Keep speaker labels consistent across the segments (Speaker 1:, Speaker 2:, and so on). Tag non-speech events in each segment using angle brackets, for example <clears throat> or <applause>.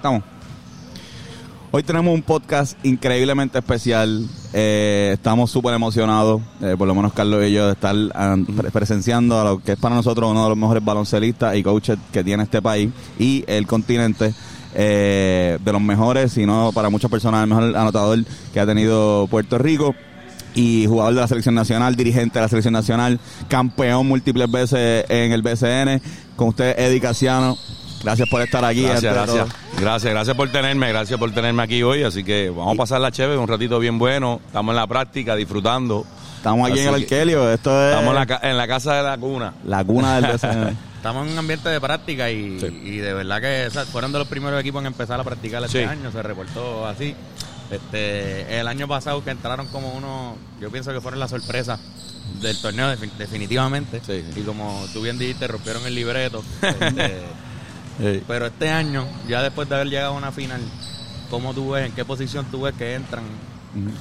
Speaker 1: Estamos. Hoy tenemos un podcast increíblemente especial. Eh, estamos súper emocionados, eh, por lo menos Carlos y yo, de estar ah, pre- presenciando a lo que es para nosotros uno de los mejores baloncelistas y coaches que tiene este país y el continente. eh, de los mejores, si no para muchas personas, el mejor anotador que ha tenido Puerto Rico y jugador de la selección nacional, dirigente de la selección nacional, campeón múltiples veces en el BCN. Con usted, Eddie Casiano. Gracias por estar aquí.
Speaker 2: Gracias, gracias. Gracias, gracias por tenerme, gracias por tenerme aquí hoy. Así que vamos a pasar la chévere, un ratito bien bueno. Estamos en la práctica, disfrutando.
Speaker 1: Estamos aquí
Speaker 2: Así
Speaker 1: en el Arquelio. Esto es
Speaker 2: Estamos en la, ca- en la casa de la cuna.
Speaker 1: la cuna del <laughs> BCN.
Speaker 3: Estamos en un ambiente de práctica y, y de verdad que o sea, fueron de los primeros equipos en empezar a practicar este
Speaker 2: Sí.
Speaker 3: año, se reportó así. Este, el año pasado que entraron como uno, yo pienso que fueron la sorpresa del torneo defin- definitivamente.
Speaker 2: Sí, sí.
Speaker 3: Y como tú bien dijiste, rompieron el libreto. <laughs> Este, Pero este año, ya después de haber llegado a una final, ¿cómo tú ves, en qué posición tú ves que entran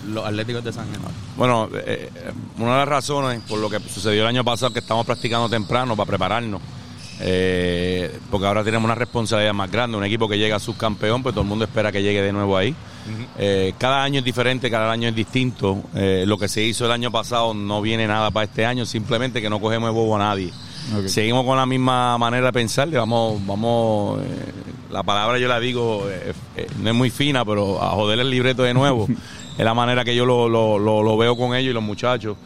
Speaker 3: los Atléticos de San Germán?
Speaker 2: Bueno, eh, eh, una de las razones por lo que sucedió el año pasado que estamos practicando temprano para prepararnos. eh, porque ahora tenemos una responsabilidad más grande. Un equipo que llega a subcampeón, pues todo el mundo espera que llegue de nuevo ahí. Eh, cada año es diferente, cada año es distinto. Lo que se hizo el año pasado no viene nada para este año, simplemente que no cogemos de bobo a nadie. Seguimos con la misma manera de pensar, vamos, vamos, eh, la palabra yo la digo, eh, eh, no es muy fina, pero a joder el libreto de nuevo. <laughs> es la manera que yo lo, lo- lo- lo veo con ellos y los muchachos.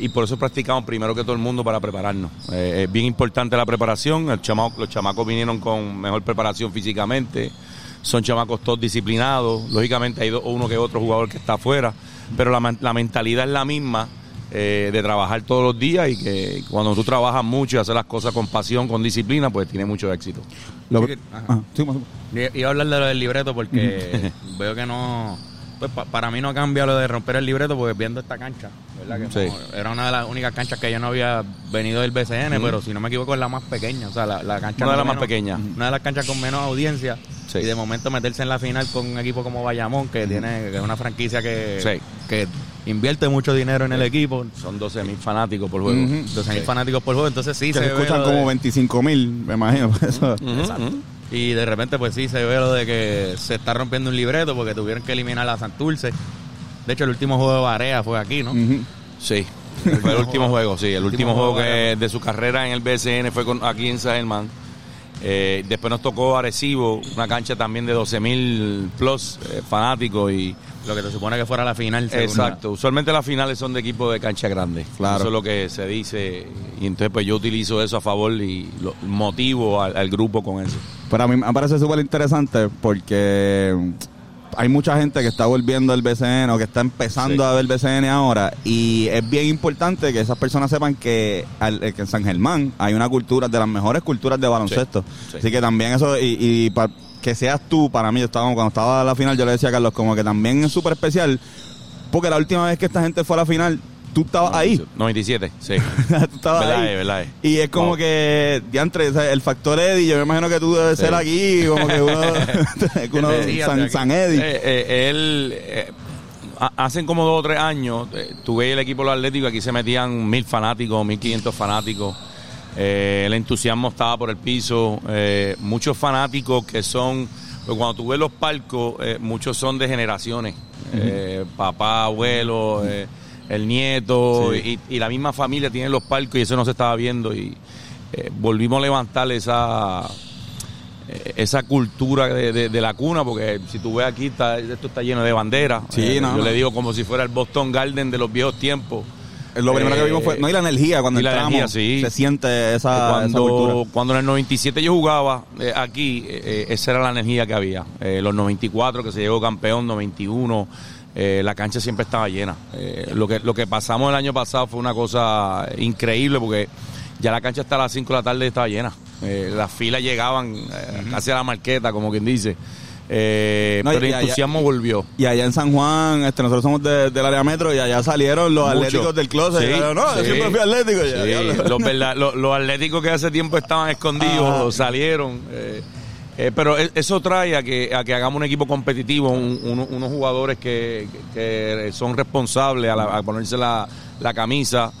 Speaker 2: Y por eso practicamos primero que todo el mundo para prepararnos. Es bien importante la preparación. El chama- los chamacos vinieron con mejor preparación físicamente. Son chamacos todos disciplinados. Lógicamente hay uno que otro jugador que está afuera. Pero la, la mentalidad es la misma eh, de trabajar todos los días y que cuando tú trabajas mucho y haces las cosas con pasión, con disciplina, pues tiene mucho éxito.
Speaker 1: Lo-
Speaker 3: Sí, ajá.
Speaker 1: Ah, sí, más-
Speaker 3: I- Iba a hablar de lo del libreto porque <laughs> veo que no. Pues pa- para mí no cambia lo de romper el libreto porque viendo esta cancha, ¿verdad? Que
Speaker 2: Sí.
Speaker 3: era una de las únicas canchas que yo no había venido del BCN, pero si no me equivoco es la más pequeña, o sea, la, la cancha
Speaker 2: Una de las más pequeñas.
Speaker 3: Una de las canchas con menos audiencia
Speaker 2: Sí.
Speaker 3: y de momento meterse en la final con un equipo como Bayamón que tiene que es una franquicia que,
Speaker 2: Sí.
Speaker 3: que invierte mucho dinero en el equipo,
Speaker 2: Son 12 mil fanáticos por juego.
Speaker 3: 12 mil fanáticos por juego, entonces sí
Speaker 1: que
Speaker 3: se,
Speaker 1: se escuchan como
Speaker 3: de-
Speaker 1: 25 mil, me imagino.
Speaker 2: ujú.
Speaker 3: Y de repente, pues sí, se ve lo de que se está rompiendo un libreto porque tuvieron que eliminar a Santurce. De hecho, el último juego de Barea fue aquí, ¿no?
Speaker 2: Sí. Fue <laughs> el último juego, sí. El último juego
Speaker 3: juego
Speaker 2: que de su carrera en el BSN fue con, aquí en San Germán. Eh, después nos tocó Arecibo, una cancha también de 12 mil plus eh, fanáticos y
Speaker 3: Lo que se supone que fuera la final.
Speaker 2: exacto. Usualmente las finales son de equipos de cancha grande.
Speaker 1: Claro.
Speaker 2: Eso es lo que se dice y entonces pues yo utilizo eso a favor y lo, motivo al, al grupo con eso.
Speaker 1: Pero a mí me parece súper interesante porque hay mucha gente que está volviendo al BCN o que está empezando
Speaker 2: Sí.
Speaker 1: a ver BCN ahora y es bien importante que esas personas sepan que, al- que en San Germán hay una cultura de las mejores culturas de baloncesto.
Speaker 2: Sí, sí.
Speaker 1: Así que también eso y, y pa- que seas tú, para mí, yo estaba, cuando estaba a la final yo le decía a Carlos como que también es súper especial porque la última vez que esta gente fue a la final, tú estabas ahí.
Speaker 2: 97, sí. <laughs>
Speaker 1: tú estabas
Speaker 2: Verdad
Speaker 1: ahí.
Speaker 2: es, verdad es.
Speaker 1: Y es como
Speaker 2: Wow.
Speaker 1: que, diantre, o sea, el factor Eddie, yo me imagino que tú debes
Speaker 2: Sí.
Speaker 1: ser aquí, como que uno, <laughs> <laughs> uno San. San Eddie.
Speaker 2: Eh, eh, él, eh, ha- hacen como dos o tres años, eh, tuve el equipo de los Atléticos, aquí se metían mil fanáticos, mil quinientos fanáticos. El entusiasmo estaba por el piso. muchos fanáticos que son, pues cuando tú ves los palcos, muchos son de generaciones. Papá, abuelo, el nieto y, y la misma familia tiene los palcos y eso no se estaba viendo. Y eh, volvimos a levantar esa eh, esa cultura de, de- de la cuna, porque si tú ves aquí, está, esto está lleno de banderas.
Speaker 1: Sí,
Speaker 2: Eh,
Speaker 1: no,
Speaker 2: yo
Speaker 1: no.
Speaker 2: le digo como si fuera el Boston Garden de los viejos tiempos.
Speaker 1: Lo primero que vimos fue, no, y la energía, cuando
Speaker 2: la
Speaker 1: entramos,
Speaker 2: energía, sí.
Speaker 1: se siente esa, esa
Speaker 2: cuando,
Speaker 1: cultura.
Speaker 2: cuando en el 97 yo jugaba eh, aquí, esa era la energía que había. Los 94 que se llegó campeón, 91, eh, la cancha siempre estaba llena. Eh, lo, que, lo que pasamos el año pasado fue una cosa increíble porque ya la cancha hasta las 5 de la tarde estaba llena. Eh, las filas llegaban eh, casi a la marqueta, como quien dice. Eh,
Speaker 1: No,
Speaker 2: pero el
Speaker 1: allá-
Speaker 2: entusiasmo volvió.
Speaker 1: Y allá en San Juan, este, nosotros somos de- del área metro y allá salieron los
Speaker 2: Mucho.
Speaker 1: atléticos del closet.
Speaker 2: Sí,
Speaker 1: dijeron, no, yo siempre fui atlético. Ya,
Speaker 2: los, verdad- los, los atléticos que hace tiempo estaban <laughs> escondidos
Speaker 1: Ajá.
Speaker 2: salieron. eh, eh, pero e- eso trae a que, a que hagamos un equipo competitivo, un- uno- unos jugadores que, que- son responsables a, la- a ponerse la, la camisa.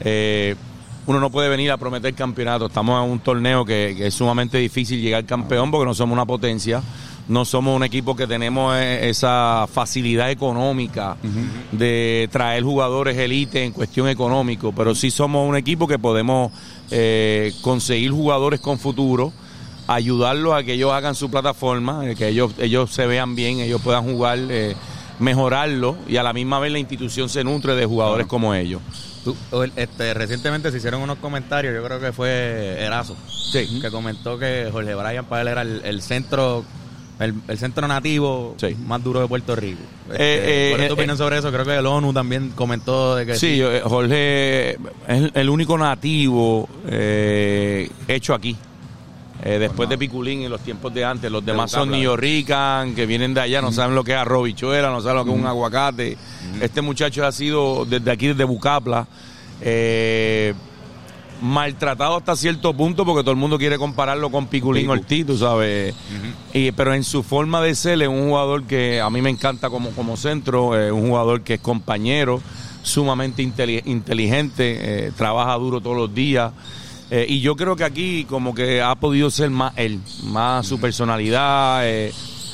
Speaker 2: Eh, uno no puede venir a prometer campeonato. Estamos en un torneo que, que es sumamente difícil llegar campeón porque no somos una potencia. no somos un equipo que tenemos eh, esa facilidad económica de traer jugadores elite en cuestión económico, pero sí somos un equipo que podemos eh, conseguir jugadores con futuro, ayudarlos a que ellos hagan su plataforma, eh, que ellos, ellos se vean bien, ellos puedan jugar, eh, mejorarlo y a la misma vez la institución se nutre de jugadores como ellos.
Speaker 3: Tú, este, recientemente se hicieron unos comentarios, yo creo que fue Erazo,
Speaker 2: Sí.
Speaker 3: que comentó que Jorge Bryan para él era el, el centro el, el centro nativo
Speaker 2: Sí.
Speaker 3: más duro de Puerto Rico.
Speaker 2: Eh, eh,
Speaker 3: ¿Cuál es tu
Speaker 2: eh,
Speaker 3: opinión sobre eso? Creo que el ONU también comentó de que
Speaker 2: Sí, eh, Jorge es el- único nativo eh, hecho aquí. Eh, después de Piculín en los tiempos de antes, los demás son
Speaker 3: Bucapla.
Speaker 2: neorrican, que vienen de allá, no saben lo que es arroz bichuela, no saben lo que es un aguacate. Este muchacho ha sido desde aquí, desde Bucapla, eh, maltratado hasta cierto punto porque todo el mundo quiere compararlo con Piculín
Speaker 1: Picu.
Speaker 2: Ortiz, tú sabes. Y, pero en su forma de ser es un jugador que a mí me encanta como, como centro, es un jugador que es compañero, sumamente inteli- inteligente, eh, trabaja duro todos los días. Eh, y yo creo que aquí como que ha podido ser más él, más su personalidad. eh,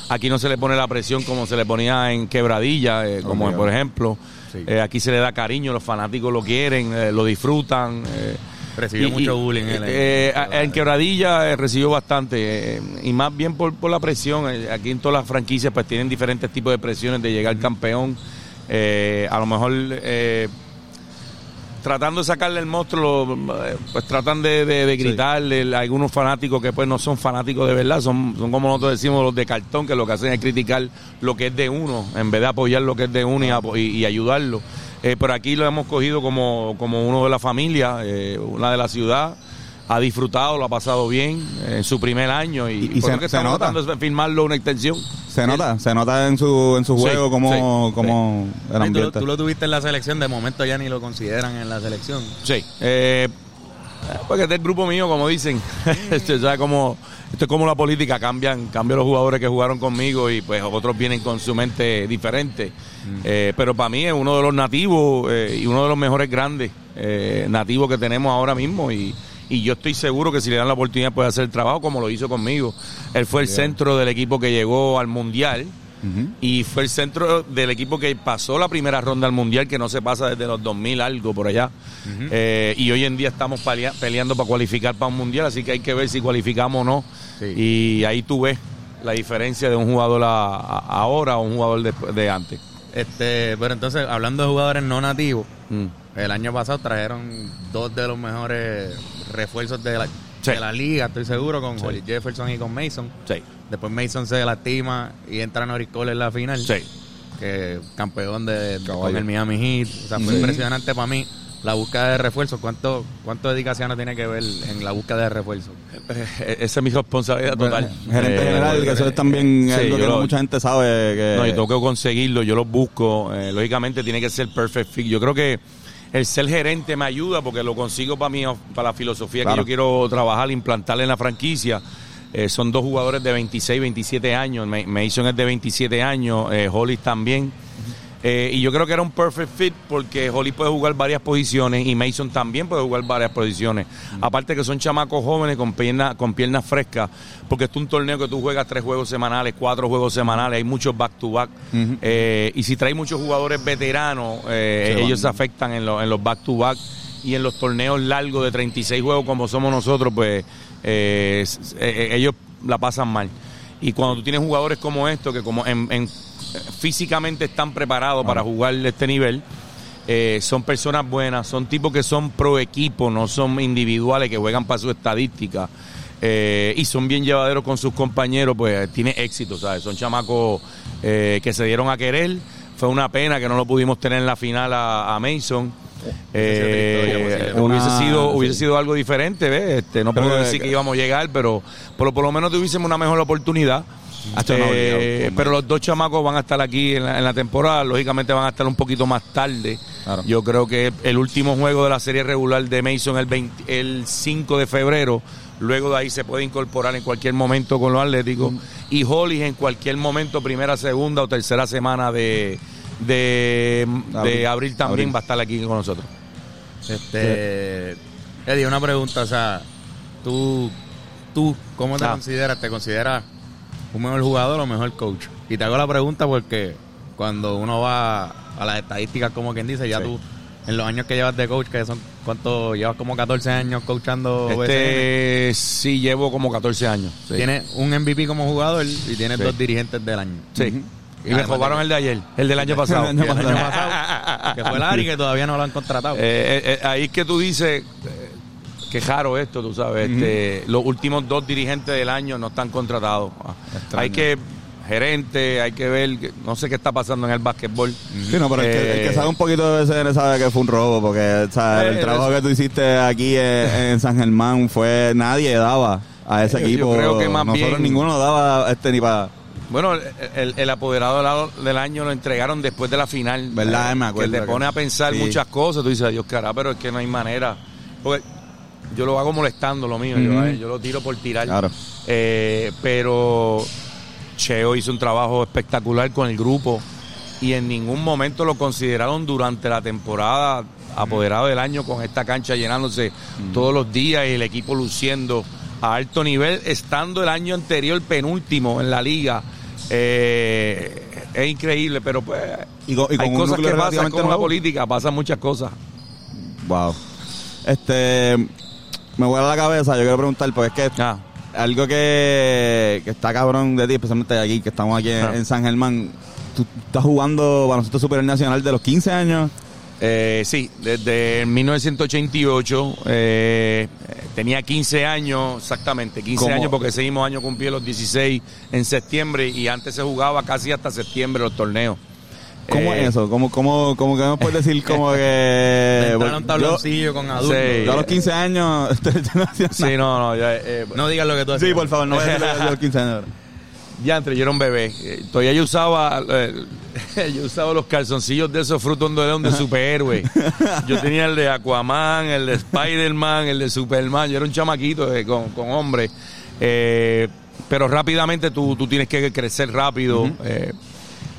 Speaker 2: aquí no se le pone la presión como se le ponía en Quebradilla, eh, como por ejemplo.
Speaker 3: Sí.
Speaker 2: Aquí se le da cariño, los fanáticos lo quieren, lo disfrutan.
Speaker 3: Recibió
Speaker 2: y-
Speaker 3: mucho bullying él.
Speaker 2: eh, en Quebradilla eh, recibió bastante, eh, y más bien por, por la presión. aquí en todas las franquicias pues tienen diferentes tipos de presiones de llegar campeón. Eh, a lo mejor eh, tratando de sacarle el monstruo, lo- eh, pues tratan de, de, de gritarle a algunos fanáticos que pues no son fanáticos de verdad, son, son como nosotros decimos los de cartón, que lo que hacen es criticar lo que es de uno, en vez de apoyar lo que es de uno y, y- y ayudarlo. Eh, pero aquí lo hemos cogido como, como uno de la familia, eh, una de la ciudad. Ha disfrutado, lo ha pasado bien en su primer año y,
Speaker 1: Y- y
Speaker 2: por
Speaker 1: se-
Speaker 2: lo que
Speaker 1: se nota.
Speaker 2: es firmarlo una extensión.
Speaker 1: Se nota, se nota en su, en su
Speaker 2: Sí,
Speaker 1: juego como,
Speaker 2: sí,
Speaker 1: como el
Speaker 3: Ay, tú,
Speaker 1: ambiente.
Speaker 3: tú lo tuviste en la selección, de momento ya ni lo consideran en la selección.
Speaker 2: Sí. Eh, porque este es el grupo mío, como dicen. <laughs> Este, ¿sabes cómo- esto es como la política, cambian, cambian los jugadores que jugaron conmigo y pues otros vienen con su mente diferente. Eh, pero para mí es uno de los nativos eh, y uno de los mejores grandes eh, nativos que tenemos ahora mismo y, y yo estoy seguro que si le dan la oportunidad puede hacer el trabajo como lo hizo conmigo. Él fue el centro del equipo que llegó al Mundial. Y fue el centro del equipo que pasó la primera ronda al mundial, que no se pasa desde los 2000 algo por allá. Eh, y hoy en día estamos pelea- peleando para cualificar para un mundial, así que hay que ver si cualificamos o no.
Speaker 3: Sí.
Speaker 2: Y ahí tú ves la diferencia de un jugador a- a- ahora o un jugador de, de antes.
Speaker 3: Este, pero entonces, hablando de jugadores no nativos,
Speaker 2: Mm.
Speaker 3: el año pasado trajeron dos de los mejores refuerzos de la,
Speaker 2: Sí.
Speaker 3: de la liga, estoy seguro, con
Speaker 2: Sí.
Speaker 3: Holly Jefferson y con Mason.
Speaker 2: Sí,
Speaker 3: Después Mason se lastima y entra Norris Cole en la final.
Speaker 2: sí.
Speaker 3: Que campeón de, con el Miami Heat. O sea, fue impresionante para mí la búsqueda de refuerzos. ¿Cuánto, ¿Cuánto dedicación tiene que ver en la búsqueda de refuerzos?
Speaker 2: Eh, Esa es mi responsabilidad total.
Speaker 1: Gerente
Speaker 2: Eh,
Speaker 1: general, que eso es también
Speaker 2: sí,
Speaker 1: algo que
Speaker 2: lo-
Speaker 1: mucha gente sabe. Que,
Speaker 2: No, yo tengo que conseguirlo, yo los busco. eh, lógicamente tiene que ser perfect fit. Yo creo que el ser gerente me ayuda porque lo consigo para mí, para la filosofía
Speaker 1: Claro.
Speaker 2: que yo quiero trabajar, implantarle en la franquicia. Eh, son dos jugadores de 26, 27 años. Mason es de 27 años, eh, Hollis también. Eh, y yo creo que era un perfect fit porque Holly puede jugar varias posiciones y Mason también puede jugar varias posiciones. Aparte que son chamacos jóvenes con piernas con piernas frescas, porque es un torneo que tú juegas tres juegos semanales, cuatro juegos semanales, hay muchos back to back.
Speaker 1: Ujú.
Speaker 2: Eh, y si traes muchos jugadores veteranos, eh, ellos se afectan en, los- en los back to back y en los torneos largos de 36 juegos como somos nosotros, pues eh, eh, ellos la pasan mal. Y cuando tú tienes jugadores como estos, que como en, en- físicamente están preparados para jugar de este nivel, eh, son personas buenas, son tipos que son pro equipo, no son individuales que juegan para su estadística. eh, y son bien llevaderos con sus compañeros, pues tiene éxito, ¿sabes? Son chamacos eh, que se dieron a querer. Fue una pena que no lo pudimos tener en la final a, a Mason. Eh,
Speaker 3: Hubiese
Speaker 1: Una-
Speaker 2: sido hubiese
Speaker 1: sí.
Speaker 2: sido algo diferente, ¿ves? Este, no
Speaker 1: Pero
Speaker 2: puedo decir que íbamos a llegar, pero por, lo- por lo menos tuviésemos una mejor oportunidad. Eh,
Speaker 1: obligado,
Speaker 2: pero los dos chamacos van a estar aquí en la, en la temporada, lógicamente van a estar un poquito más tarde.
Speaker 1: Claro.
Speaker 2: Yo creo que el último juego de la serie regular de Mason el, 20 el 5 de febrero, luego de ahí se puede incorporar en cualquier momento con los Atléticos. Y Hollis en cualquier momento, primera, segunda o tercera semana de, de, de
Speaker 1: Abril.
Speaker 2: abril también
Speaker 1: Abril.
Speaker 2: va a estar aquí con nosotros.
Speaker 3: Este, Eddie, una pregunta, o sea, tú, tú, ¿cómo te
Speaker 2: Ah.
Speaker 3: consideras? ¿Te consideras un mejor jugador o mejor coach. Y te hago la pregunta porque cuando uno va a las estadísticas, como quien dice, ya
Speaker 2: Sí.
Speaker 3: tú, en los años que llevas de coach, que son, ¿cuánto? Llevas como 14 años coachando BCN.
Speaker 2: Este sí llevo como 14 años. Sí.
Speaker 3: Tienes un MVP como jugador y tienes
Speaker 2: Sí.
Speaker 3: dos dirigentes del año.
Speaker 2: Sí. Y me
Speaker 3: Además
Speaker 2: robaron el de ayer, el del año <laughs> pasado.
Speaker 1: El año pasado. <laughs>
Speaker 3: que fue Larry, que todavía no lo han contratado.
Speaker 2: Eh, eh, eh, ahí es que tú dices, qué raro esto, tú sabes. este, los últimos dos dirigentes del año no están contratados. Ah,
Speaker 1: Extraño.
Speaker 2: Hay que, gerente, hay que ver, no sé qué está pasando en el básquetbol.
Speaker 1: Sí, no, pero el, que, el que
Speaker 2: Eh,
Speaker 1: sabe un poquito de BCN sabe que fue un robo, porque el
Speaker 2: Eh,
Speaker 1: trabajo que tú hiciste aquí en, en San Germán fue nadie daba a ese
Speaker 2: Yo- yo
Speaker 1: equipo.
Speaker 2: creo que más
Speaker 1: Nosotros
Speaker 2: bien-
Speaker 1: ninguno daba este ni para.
Speaker 2: Bueno, el, el apoderado del año lo entregaron después de la final.
Speaker 1: ¿Verdad?
Speaker 2: Eh,
Speaker 1: Me acuerdo
Speaker 2: Que te pone a pensar
Speaker 1: sí.
Speaker 2: muchas cosas. Tú dices, Dios cara, pero es que no hay manera. Porque yo lo hago molestando lo mío. yo, lo tiro por tirar.
Speaker 1: Claro.
Speaker 2: Eh, pero Cheo hizo un trabajo espectacular con el grupo y en ningún momento lo consideraron durante la temporada apoderado del año con esta cancha llenándose todos los días y el equipo luciendo a alto nivel, estando el año anterior penúltimo en la liga. Eh, es increíble, pero pues
Speaker 1: Y con- y con
Speaker 2: hay cosas que pasan con la política, pasan muchas cosas.
Speaker 1: Wow. Este. Me voy a la cabeza, yo quiero preguntar, porque es que
Speaker 2: Ah,
Speaker 1: algo que, que está cabrón de ti, especialmente aquí, que estamos aquí en,
Speaker 2: Ah.
Speaker 1: en San Germán. Tú estás jugando baloncesto superior nacional de los 15 años.
Speaker 2: Eh, sí, desde 1988 eh, tenía 15 años, exactamente, 15
Speaker 1: ¿Cómo?
Speaker 2: años porque ese mismo año cumplí los 16 en septiembre y antes se jugaba casi hasta septiembre los torneos.
Speaker 1: ¿Cómo
Speaker 2: Eh,
Speaker 1: es eso? ¿Cómo, cómo, cómo que me puedes decir <laughs> como que...
Speaker 3: A un
Speaker 1: yo,
Speaker 3: tabloncillo con adultos.
Speaker 2: Sí.
Speaker 1: yo a los 15 años... <laughs>
Speaker 2: Sí, no, no, ya, eh,
Speaker 3: No digas lo que tú
Speaker 1: sí,
Speaker 3: hacías.
Speaker 1: por favor, no voy a a los 15 años.
Speaker 2: ya entre, yo era un bebé. Eh, Todavía yo usaba, eh, <laughs> yo usaba los calzoncillos de esos frutos de león de superhéroe. Yo tenía el de Aquaman, el de Spider-Man, el de Superman. Yo era un chamaquito eh, con, con hombre. Eh, pero rápidamente tú, tú tienes que crecer rápido. eh,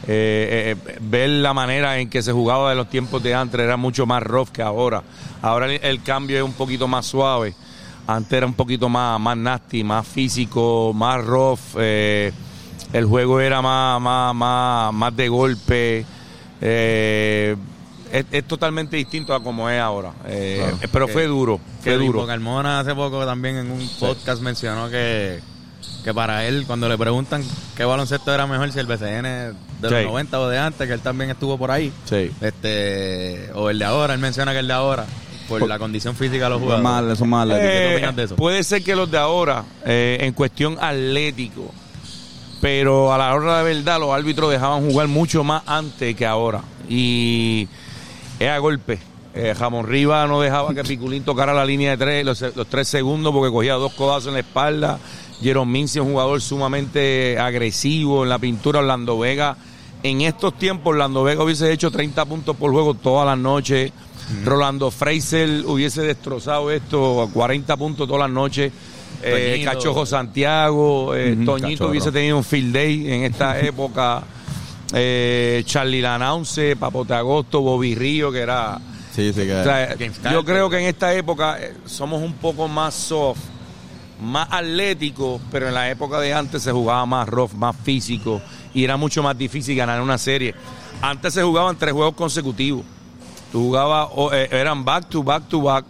Speaker 2: eh, eh, ver la manera en que se jugaba de los tiempos de antes era mucho más rough que ahora. Ahora el, el cambio es un poquito más suave. Antes era un poquito más, más nasty, más físico, más rough. eh, el juego era más, más, más, más de golpe. eh, es, es totalmente distinto a como es ahora. eh,
Speaker 1: Claro.
Speaker 2: Pero fue
Speaker 3: Que-
Speaker 2: duro,
Speaker 3: Que
Speaker 2: fue
Speaker 3: Rico
Speaker 2: duro.
Speaker 3: Carmona hace poco también en un podcast mencionó que, que para él, cuando le preguntan qué baloncesto era mejor, si el BCN de los
Speaker 2: Sí.
Speaker 3: 90 o de antes, que él también estuvo por ahí,
Speaker 2: Sí.
Speaker 3: este o el de ahora, él menciona que el de ahora, por,
Speaker 1: Por-
Speaker 3: la condición física de los
Speaker 1: Son
Speaker 3: jugadores.
Speaker 1: mal, son mal.
Speaker 3: ¿qué
Speaker 2: Eh,
Speaker 3: opinas de eso?
Speaker 2: Puede ser que los de ahora, eh, en cuestión atlético, pero a la hora de verdad los árbitros dejaban jugar mucho más antes que ahora. Y es a golpe. Eh, Jamón Riva no dejaba que Piculín tocara la línea de tres, los, los tres segundos, porque cogía dos codazos en la espalda. Jerome Minci, un jugador sumamente agresivo en la pintura. Orlando Vega, en estos tiempos, Orlando Vega hubiese hecho 30 puntos por juego todas las noches. Rolando Fraser hubiese destrozado esto, 40 puntos todas las noches. Eh. Cachojo Santiago, eh, Toñito
Speaker 1: Cachorro.
Speaker 2: hubiese tenido un field day en esta <laughs> época. Eh, Charlie Lanaunce, Papote Agosto, Bobby Río, que era.
Speaker 1: Sí, sí, que...
Speaker 2: o sea,
Speaker 3: James
Speaker 2: yo creo que en esta época eh, somos un poco más soft, más atléticos, pero en la época de antes se jugaba más rough, más físico y era mucho más difícil ganar una serie. Antes se jugaban tres juegos consecutivos. Tú jugabas, eh, eran back to back to back,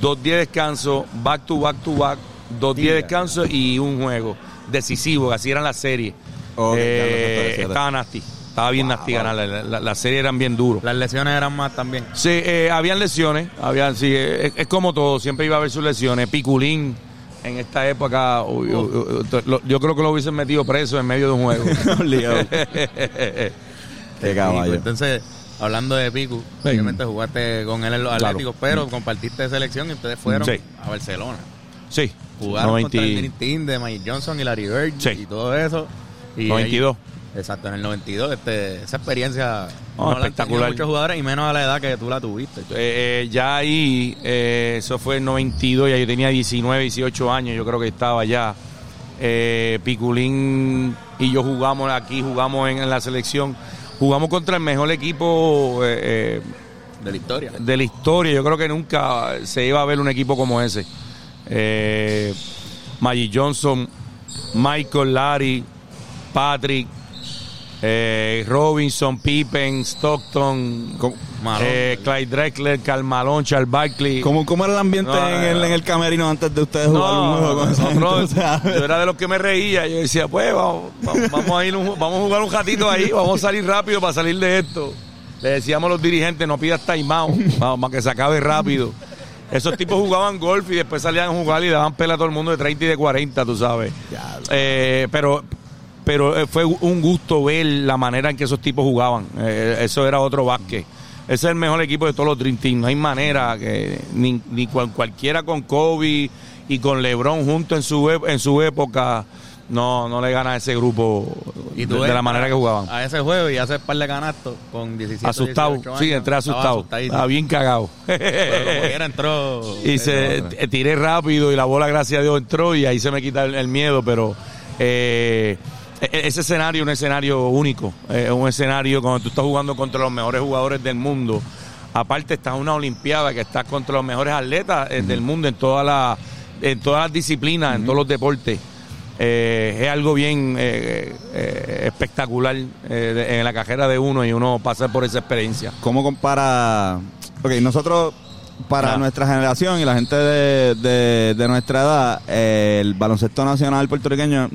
Speaker 2: dos días de descanso, back to back to back, dos días de descanso y un juego decisivo, así eran las series.
Speaker 1: Ok,
Speaker 2: Eh, estaba nasty, estaba bien nasty ganar, la, la- las series eran bien duros.
Speaker 3: Las lesiones eran más también.
Speaker 2: Sí, eh, habían lesiones, habían, sí, eh, es, es como todo, siempre iba a haber sus lesiones. Piculín, en esta época, yo creo que lo hubiesen metido preso en medio de un juego. <laughs> <laughs>
Speaker 1: Qué caballo.
Speaker 3: Pico. Entonces, hablando de Pico, obviamente jugaste con él en los
Speaker 2: Claro.
Speaker 3: Atléticos, pero compartiste selección y ustedes fueron
Speaker 2: Sí.
Speaker 3: a Barcelona.
Speaker 2: sí,
Speaker 3: Jugaron
Speaker 2: 90
Speaker 3: contra el Dream Team de Mike Johnson y Larry Bird
Speaker 2: Sí.
Speaker 3: y todo eso. Y
Speaker 2: 92.
Speaker 3: ahí- exacto, en el 92. Este, esa experiencia
Speaker 2: Oh,
Speaker 3: no la
Speaker 2: espectacular.
Speaker 3: tenido muchos jugadores y menos a la edad que tú la tuviste.
Speaker 2: Eh, eh, ya ahí, eh, eso fue en 92, ya yo tenía 19, 18 años, yo creo que estaba ya. Eh, Piculín y yo jugamos aquí, jugamos en, en la selección, jugamos contra el mejor equipo
Speaker 3: de la historia.
Speaker 2: de la historia. Yo creo que nunca se iba a ver un equipo como ese. Eh, Magic Johnson, Michael Larry, Fitzpatrick, eh, Robinson, Pippen, Stockton, eh, Clyde Drexler, Karl Malone, Charles Barkley.
Speaker 1: ¿Cómo, ¿Cómo era el ambiente
Speaker 2: No,
Speaker 1: en, el,
Speaker 2: no.
Speaker 1: en el camerino antes de ustedes jugar un juego con esa gente?
Speaker 2: nosotros- <laughs>
Speaker 1: O sea,
Speaker 2: yo era de los que me reía. Yo decía, pues vamos, vamos, vamos a ir un- vamos a jugar un ratito ahí, vamos a salir rápido para salir de esto. Le decíamos a los dirigentes, no pidas timeout, vamos, para que se acabe rápido. Esos tipos jugaban golf y después salían a jugar y daban pela a todo el mundo de 30 y de 40, tú sabes. Eh, pero pero eh, fue un gusto ver la manera en que esos tipos jugaban. Eh, eso era otro básquet. Ese es el mejor equipo de todos los Dream Team. No hay manera que ni, ni cual- cualquiera con Kobe y con LeBron junto en su ep- en su época no no le gana a ese grupo
Speaker 3: Y
Speaker 2: de, la manera que jugaban.
Speaker 3: A ese juego y haces par de canastos con 17
Speaker 2: Asustado,
Speaker 3: 18
Speaker 2: sí, entré asustado. Estaba bien cagado. <laughs>
Speaker 3: Pero entró. <laughs>
Speaker 2: y se tiré rápido y la bola gracias a Dios entró y ahí se me quita el, el miedo pero eh, e- e- ese escenario es un escenario único. Es un escenario cuando tú estás jugando contra los mejores jugadores del mundo. Aparte estás en una olimpiada que estás contra los mejores atletas eh, del mundo en todas las en todas las disciplinas en todos los deportes. Eh, es algo bien eh, eh, espectacular en la carrera de uno y uno pasa por esa experiencia.
Speaker 1: ¿Cómo compara? Ok, nosotros, para
Speaker 2: Ah.
Speaker 1: nuestra generación y la gente de, de- de nuestra edad, el baloncesto nacional puertorriqueño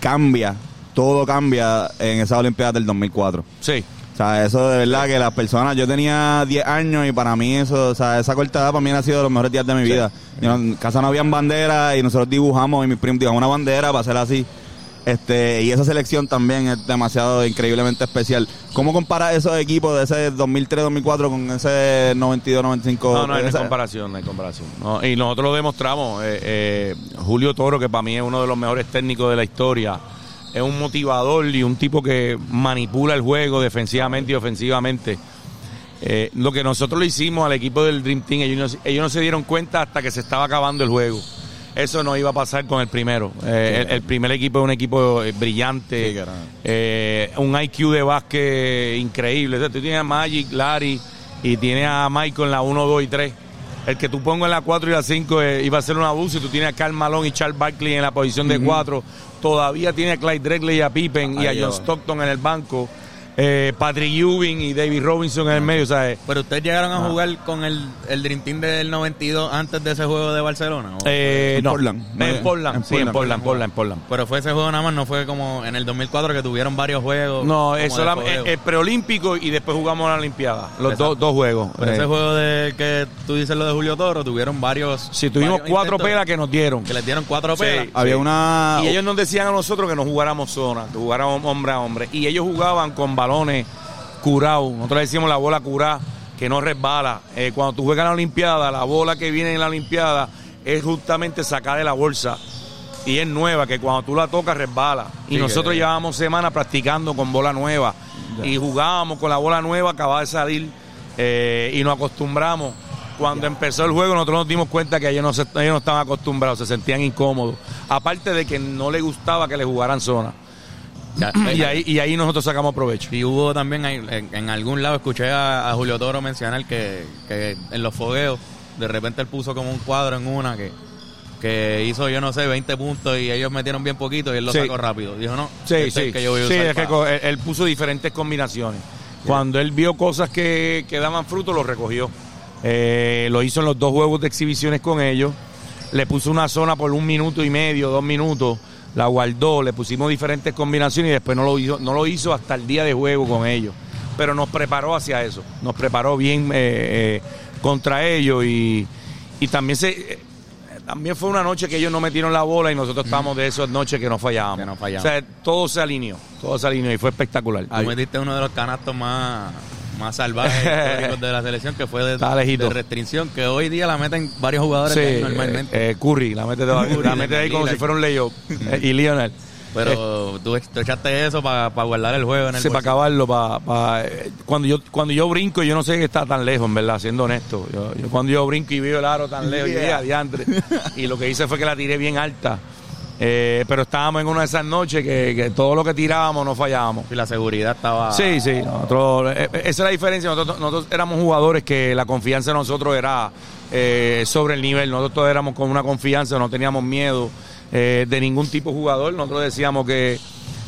Speaker 1: cambia, todo cambia en esa Olimpiada del 2004.
Speaker 2: sí
Speaker 1: O sea, eso de verdad que las personas, yo tenía 10 años y para mí eso, o sea, esa corta edad para mí ha sido de los mejores días de mi vida. Yo en casa no habían banderas y nosotros dibujamos y mi primo dibujó una bandera para hacer así. Este, y esa selección también es demasiado increíblemente especial. ¿Cómo comparas esos equipos de ese 2003-2004 con ese 92-95?
Speaker 2: No, no hay
Speaker 1: Esa-
Speaker 2: comparación, no hay comparación. No, y nosotros lo demostramos. eh, eh, Julio Toro, que para mí es uno de los mejores técnicos de la historia, es un motivador y un tipo que manipula el juego defensivamente y ofensivamente. Eh, lo que nosotros le hicimos al equipo del Dream Team, ellos no, ellos no se dieron cuenta hasta que se estaba acabando el juego. Eso no iba a pasar con el primero. Eh, el, el primer equipo es un equipo eh, brillante, eh, un IQ de básquet increíble. O sea, tú tienes a Magic, Larry y tienes a Michael en la 1, 2 y 3. El que tú pongas en la 4 y la 5 eh, iba a ser un abuso. Y tú tienes a Carl Malone y Charles Barkley en la posición de 4. Todavía tiene a Clyde Drexler y a Pippen y a John
Speaker 1: va.
Speaker 2: Stockton en el banco. Eh, Patrick Ewing y David Robinson en el medio. O sea, eh,
Speaker 3: Pero ustedes llegaron a
Speaker 2: Ah.
Speaker 3: jugar con el, el Dream Team del 92 antes de ese juego de Barcelona. ¿o?
Speaker 2: eh,
Speaker 1: En
Speaker 2: no.
Speaker 1: Portland.
Speaker 2: En Portland,
Speaker 1: En
Speaker 2: sí, en
Speaker 1: Portland.
Speaker 2: Portland, Portland, Portland.
Speaker 3: Pero fue ese juego nada más, no fue como en el 2004 que tuvieron varios juegos.
Speaker 2: No, eso era el, el preolímpico y después jugamos la Olimpiada. Los dos, dos juegos.
Speaker 3: Pero
Speaker 2: Eh,
Speaker 3: ese juego de que tú dices lo de Julio Toro, tuvieron varios.
Speaker 2: si tuvimos
Speaker 3: varios
Speaker 2: cuatro pelas que nos dieron.
Speaker 3: Que les dieron cuatro
Speaker 2: Sí.
Speaker 3: pelas.
Speaker 1: Había una...
Speaker 2: Y ellos nos decían a nosotros que no jugáramos zona, que jugáramos hombre a hombre. Y ellos jugaban con balones curados. Nosotros le decíamos la bola curada, que no resbala. Eh, cuando tú juegas en la Olimpiada, la bola que viene en la Olimpiada es justamente sacada de la bolsa. Y es nueva, que cuando tú la tocas resbala. Y
Speaker 1: Sí,
Speaker 2: nosotros
Speaker 1: que-
Speaker 2: llevábamos semanas practicando con bola nueva. Y jugábamos con la bola nueva, acababa de salir. eh, y nos acostumbramos. Cuando empezó el juego, nosotros nos dimos cuenta que ellos no, se- ellos no estaban acostumbrados, se sentían incómodos. Aparte de que no les gustaba que le jugaran zona.
Speaker 3: Ya, <clears throat>
Speaker 2: Y ahí, y ahí nosotros sacamos provecho.
Speaker 3: Y hubo también, en, en algún lado escuché a, a Julio Toro mencionar que, que en los fogueos, de repente él puso como un cuadro en una que, que hizo, yo no sé, 20 puntos y ellos metieron bien poquito y él lo
Speaker 2: Sí.
Speaker 3: sacó rápido. Dijo, no,
Speaker 2: Sí,
Speaker 3: este es
Speaker 2: sí.
Speaker 3: que yo voy a
Speaker 2: Sí,
Speaker 3: usar
Speaker 2: es que él puso diferentes combinaciones. Cuando él vio cosas que, que daban fruto, lo recogió. Eh, lo hizo en los dos juegos de exhibiciones con ellos. Le puso una zona por un minuto y medio, dos minutos. La guardó, le pusimos diferentes combinaciones y después no lo hizo, no lo hizo hasta el día de juego con ellos. Pero nos preparó hacia eso. Nos preparó bien eh, eh, contra ellos y, y también se. eh, también fue una noche que ellos no metieron la bola y nosotros estábamos de esas noches que no fallábamos.
Speaker 3: Que no fallábamos.
Speaker 2: O sea, todo se alineó, todo se alineó y fue espectacular.
Speaker 3: Tú metiste uno de los canastos más, más salvajes <laughs> de la selección, que fue de, restricción, que hoy día la meten varios jugadores
Speaker 2: Sí,
Speaker 3: ahí normalmente.
Speaker 2: eh, eh, Curry, la mete, de,
Speaker 3: Curry,
Speaker 2: la mete ahí como si fuera un layup. Eh, y Leonard.
Speaker 3: pero tú, tú echaste eso para guardar el juego en el
Speaker 2: Sí, para acabarlo, para- eh, cuando yo cuando yo brinco, yo no sé que está tan lejos, en verdad, siendo honesto. Yo, yo cuando yo brinco y veo el aro tan lejos,
Speaker 1: Yeah.
Speaker 2: dije, "Adiantre". <laughs> Y lo que hice fue que la tiré bien alta. Eh, pero estábamos en una de esas noches que, que todo lo que tirábamos no fallábamos.
Speaker 3: Y la seguridad estaba...
Speaker 2: Sí, sí, nosotros, eh, esa es la diferencia. Nosotros, nosotros éramos jugadores que la confianza de nosotros era eh, sobre el nivel. Nosotros todos éramos con una confianza, no teníamos miedo eh, de ningún tipo de jugador. Nosotros decíamos que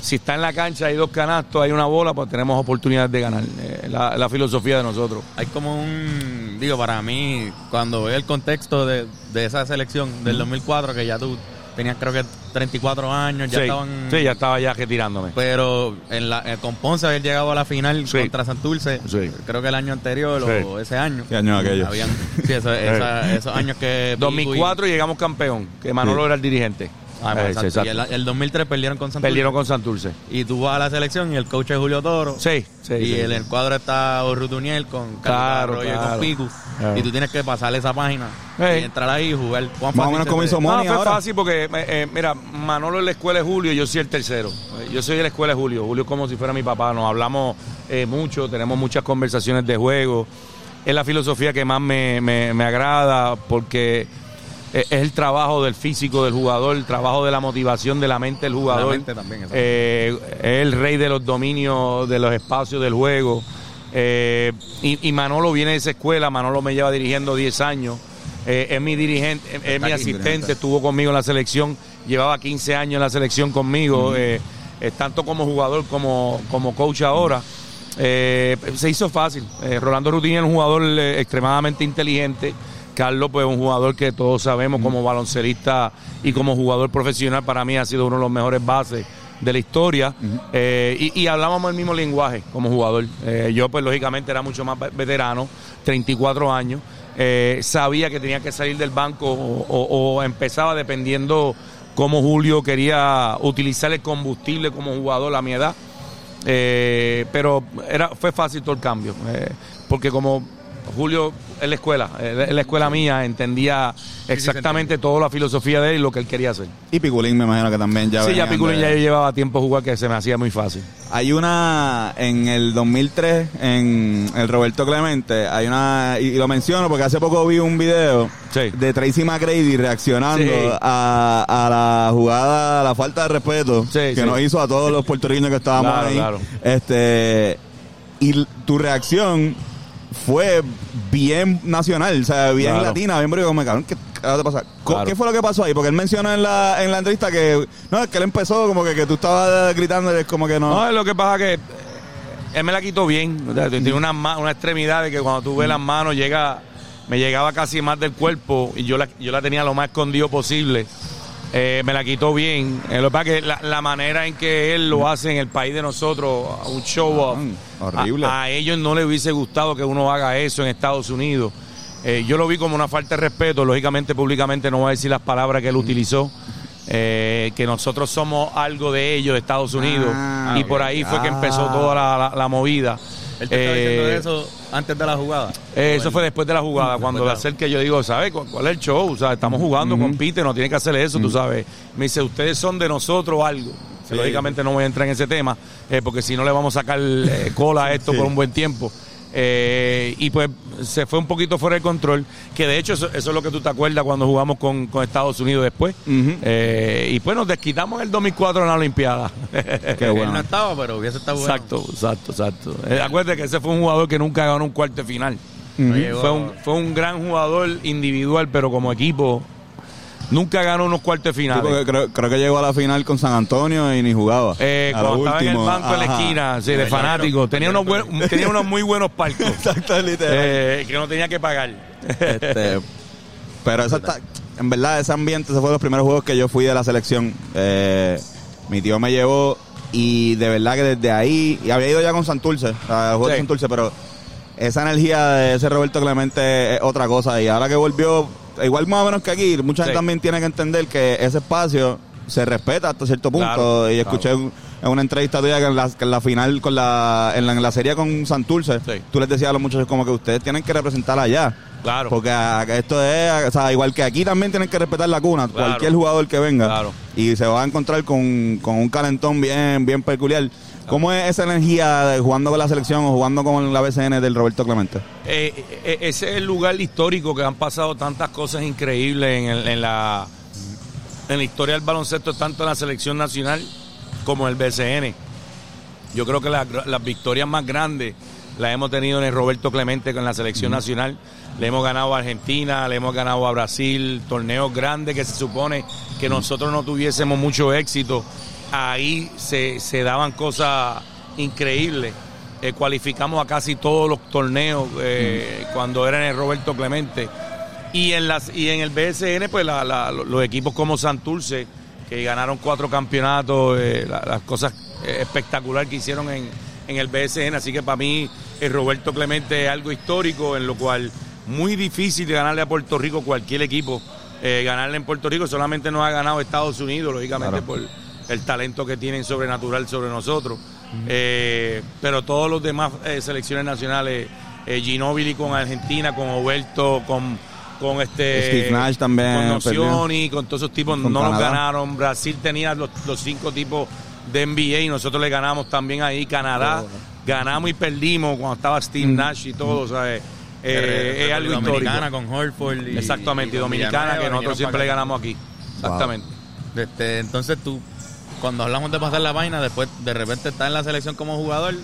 Speaker 2: si está en la cancha, hay dos canastos, hay una bola, pues tenemos oportunidad de ganar. Eh, la, la filosofía de nosotros.
Speaker 3: Hay como un, digo, para mí, cuando veo el contexto de, de esa selección del 2004, que ya tú tenías creo que 34 años, ya
Speaker 2: sí,
Speaker 3: estaban...
Speaker 2: sí, ya estaba ya retirándome.
Speaker 3: Pero en la, eh, con Ponce haber llegado a la final
Speaker 2: Sí.
Speaker 3: contra Santurce,
Speaker 2: Sí.
Speaker 3: creo que el año anterior
Speaker 2: Sí.
Speaker 3: o ese año.
Speaker 1: ¿Qué año aquello?
Speaker 3: Habían, sí, eso- <laughs> esa- esos años que...
Speaker 2: 2004 llegamos campeón, que Manolo
Speaker 1: Sí.
Speaker 2: era el dirigente.
Speaker 3: Ah, pues,
Speaker 2: Eh,
Speaker 3: exacto.
Speaker 2: sí,
Speaker 3: Y el, el 2003 perdieron con Santurce.
Speaker 2: Perdieron con Santurce.
Speaker 3: Y tú vas a la selección y el coach es Julio Toro.
Speaker 2: Sí, sí.
Speaker 3: y
Speaker 2: sí.
Speaker 3: en el cuadro está Orrutuniel con Carlos
Speaker 2: Claro,
Speaker 3: y
Speaker 2: claro.
Speaker 3: con Picu.
Speaker 2: Claro.
Speaker 3: Y tú tienes que pasarle esa página
Speaker 2: Hey.
Speaker 3: y entrar ahí y jugar. ¿Cuán
Speaker 1: Más o
Speaker 3: fácil
Speaker 1: menos como hizo
Speaker 2: No,
Speaker 1: Moni
Speaker 2: fue
Speaker 1: ahora.
Speaker 2: fácil porque, eh, eh, mira, Manolo en la escuela es Julio, yo soy el tercero. Eh, Yo soy de la escuela de Julio. Julio es como si fuera mi papá. Nos hablamos eh, mucho, tenemos muchas conversaciones de juego. Es la filosofía que más me, me- me agrada porque eh, es el trabajo del físico del jugador, el trabajo de la motivación de la mente del jugador.
Speaker 3: mente también.
Speaker 2: Eh, es el rey de los dominios, de los espacios del juego. Eh, y, y Manolo viene de esa escuela, Manolo me lleva dirigiendo 10 años. Eh, es mi dirigente, es- es mi asistente,
Speaker 1: dirigente.
Speaker 2: estuvo conmigo en la selección, llevaba 15 años en la selección conmigo, eh, eh, tanto como jugador como, como coach ahora. Eh, se hizo fácil. Eh, Rolando Rutini es un jugador eh, extremadamente inteligente. Carlos, pues, un jugador que todos sabemos como baloncelista y como jugador profesional, para mí ha sido uno de los mejores bases de la historia. Eh, y, y hablábamos el mismo lenguaje como jugador. Eh, yo, pues, lógicamente, era mucho más ve- veterano, 34 años. Eh, sabía que tenía que salir del banco o, o- o empezaba dependiendo cómo Julio quería utilizar el combustible como jugador a mi edad. Eh, pero era fue fácil todo el cambio, eh, porque como Julio es la escuela, es la escuela mía, entendía exactamente toda la filosofía de él y lo que él quería hacer.
Speaker 1: Y Piculín me imagino que también ya
Speaker 2: sí, ya Piculín ya yo llevaba tiempo a jugar que se me hacía muy fácil.
Speaker 1: Hay una en el 2003 en el Roberto Clemente, hay una y lo menciono porque hace poco vi un video
Speaker 2: Sí.
Speaker 1: de Tracy McGrady reaccionando
Speaker 2: Sí.
Speaker 1: a, a la jugada, a la falta de respeto
Speaker 2: Sí,
Speaker 1: que
Speaker 2: sí.
Speaker 1: nos hizo a todos los puertorriqueños que estábamos
Speaker 2: Claro,
Speaker 1: ahí.
Speaker 2: claro.
Speaker 1: Este y tu reacción fue bien nacional, o sea, bien
Speaker 2: Claro.
Speaker 1: latina, bien brigo, como cabrón, ¿qué
Speaker 2: Claro.
Speaker 1: ¿Qué fue lo que pasó ahí? Porque él mencionó en la, en la entrevista que, no, es que él empezó como que, que tú estabas gritando, y es como que no.
Speaker 2: No, es lo que pasa que eh, él me la quitó bien. O sea, Tiene una, una extremidad de que cuando tú ves las manos llega, me llegaba casi más del cuerpo y yo la, yo la tenía lo más escondido posible. Eh, me la quitó bien. Eh, lo que pasa es que la, la manera en que él lo hace en el país de nosotros, un show off,
Speaker 1: Mm, horrible.
Speaker 2: A, a ellos no les hubiese gustado que uno haga eso en Estados Unidos. Eh, yo lo vi como una falta de respeto. Lógicamente, públicamente no voy a decir las palabras que él utilizó. eh, que nosotros somos algo de ellos, de Estados Unidos.
Speaker 1: Ah,
Speaker 2: y por ahí fue que empezó
Speaker 1: Ah.
Speaker 2: toda la, la- la movida.
Speaker 3: Él te está diciendo
Speaker 2: Eh,
Speaker 3: eso antes de la jugada.
Speaker 2: eh, eso fue después de la jugada, cuando le
Speaker 3: la-
Speaker 2: acerqué yo digo, ¿sabes cu- cuál es el show? O sea, estamos jugando, compite, no tiene que hacer eso, tú sabes. Me dice, ustedes son de nosotros o algo. Lógicamente no voy a entrar en ese tema, eh, porque si no le vamos a sacar eh, cola a esto
Speaker 1: Sí.
Speaker 2: por un buen tiempo. Eh, y pues se fue un poquito fuera de control, que de hecho eso, eso es lo que tú te acuerdas cuando jugamos con, con Estados Unidos después. Eh, y pues nos desquitamos en el 2004 en la Olimpiada.
Speaker 1: Qué <laughs>
Speaker 3: Él
Speaker 1: bueno.
Speaker 3: no estaba, pero hubiese estado bueno.
Speaker 2: Exacto, exacto, exacto. Eh, acuérdate que ese fue un jugador que nunca ganó un cuarto de final.
Speaker 3: No
Speaker 2: Fue un, fue un gran jugador individual, pero como equipo nunca ganó unos cuartos de
Speaker 1: Sí,
Speaker 2: final.
Speaker 1: porque creo, creo que llegó a la final con San Antonio y ni jugaba.
Speaker 2: Eh,
Speaker 1: A
Speaker 2: cuando estaba en el banco en la
Speaker 1: ajá.
Speaker 2: esquina, sí, de fanáticos, tenía unos, buen- tenía unos muy buenos palcos <laughs>
Speaker 1: Exacto, literal.
Speaker 2: eh, que no tenía que pagar.
Speaker 1: Este, <laughs> pero eso está, en verdad, ese ambiente, ese fue de los primeros juegos que yo fui de la selección. Eh, mi tío me llevó y de verdad que desde ahí, y había ido ya con Santurce, a de
Speaker 2: Sí.
Speaker 1: Santurce, pero esa energía de ese Roberto Clemente es otra cosa. Y ahora que volvió, igual más o menos que aquí, mucha gente
Speaker 2: Sí.
Speaker 1: también tiene que entender que ese espacio se respeta hasta cierto punto.
Speaker 2: Claro,
Speaker 1: y escuché en una entrevista tuya que en la, que en la final, con la, en la, en la serie con Santurce,
Speaker 2: Sí.
Speaker 1: tú les decías a los muchachos como que ustedes tienen que representar allá.
Speaker 2: Claro.
Speaker 1: Porque a- esto es, o sea, igual que aquí también tienen que respetar la cuna,
Speaker 2: Claro.
Speaker 1: cualquier jugador que venga.
Speaker 2: Claro.
Speaker 1: Y se va a encontrar con, con un calentón bien, bien peculiar. ¿Cómo es esa energía de jugando con la selección o jugando con la BCN del Roberto Clemente?
Speaker 2: Eh, eh, ese es el lugar histórico que han pasado tantas cosas increíbles en, el- en la en la historia del baloncesto, tanto en la selección nacional como en el BCN. Yo creo que la- las victorias más grandes las hemos tenido en el Roberto Clemente con la selección nacional. Le hemos ganado a Argentina, le hemos ganado a Brasil, torneos grandes que se supone que nosotros no tuviésemos mucho éxito ahí se, se daban cosas increíbles. Eh, cualificamos a casi todos los torneos eh, cuando era en el Roberto Clemente. Y en, las, y en el BSN, pues la- la- los equipos como Santurce, que ganaron cuatro campeonatos, eh, la- las cosas eh, espectacular que hicieron en, en el BSN. Así que para mí, el Roberto Clemente es algo histórico, en lo cual muy difícil de ganarle a Puerto Rico cualquier equipo. Ganarle en Puerto Rico solamente nos ha ganado Estados Unidos, lógicamente por el talento que tienen sobrenatural sobre nosotros. Eh, pero todos los demás eh, selecciones nacionales, eh, Ginóbili con Argentina, con Oberto, con, con este
Speaker 1: Steve Nash también,
Speaker 2: con. Nocioni, con todos esos tipos,
Speaker 1: Con
Speaker 2: no nos ganaron. Brasil tenía los, los cinco tipos de NBA y nosotros le ganamos también ahí. Canadá, ganamos y perdimos cuando estaba Steve
Speaker 1: Mm.
Speaker 2: Nash y todo, ¿sabes? Eh,
Speaker 3: Eh,
Speaker 2: es algo
Speaker 3: Dominicana
Speaker 2: histórico.
Speaker 3: con Horford. y-
Speaker 2: Exactamente, y Dominicana, que nosotros siempre le ganamos aquí. Exactamente.
Speaker 3: Este, entonces tú, cuando hablamos de pasar la vaina, después de repente estás en la selección como jugador,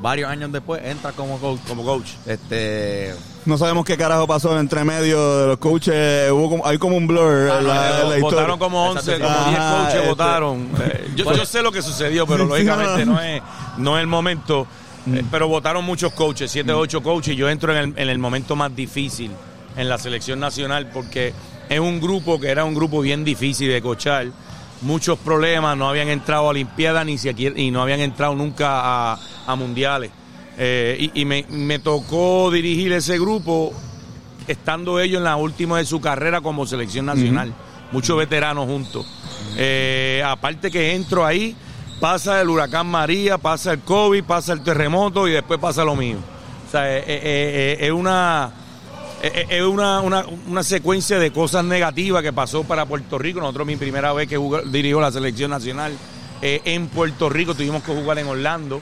Speaker 3: varios años después entras como coach.
Speaker 2: Como coach.
Speaker 3: Este,
Speaker 1: No sabemos qué carajo pasó entre medio de los coaches. Hubo como- hay como un blur
Speaker 2: Ah,
Speaker 1: en
Speaker 2: no,
Speaker 1: la,
Speaker 2: eh,
Speaker 1: historia.
Speaker 2: votaron como 11, como
Speaker 1: Ajá,
Speaker 2: 10 coaches
Speaker 1: este-
Speaker 2: votaron. Eh, yo, yo sé lo que sucedió, pero lógicamente no es, no es el momento. Eh, pero votaron muchos coaches, 7 o 8 coaches. y Yo entro en el, en el momento más difícil en la selección nacional porque es un grupo que era un grupo bien difícil de coachar. Muchos problemas, no habían entrado a Olimpiadas ni siquiera, y no habían entrado nunca a, a mundiales. Eh, y y me, me tocó dirigir ese grupo estando ellos en la última de su carrera como selección nacional. Muchos veteranos juntos. Eh, aparte que entro ahí, pasa el huracán María, pasa el COVID, pasa el terremoto y después pasa lo mío. O sea, eh, es una es es una, una, una secuencia de cosas negativas que pasó para Puerto Rico. Nosotros mi primera vez que jugó- dirijo la selección nacional eh, en Puerto Rico tuvimos que jugar en Orlando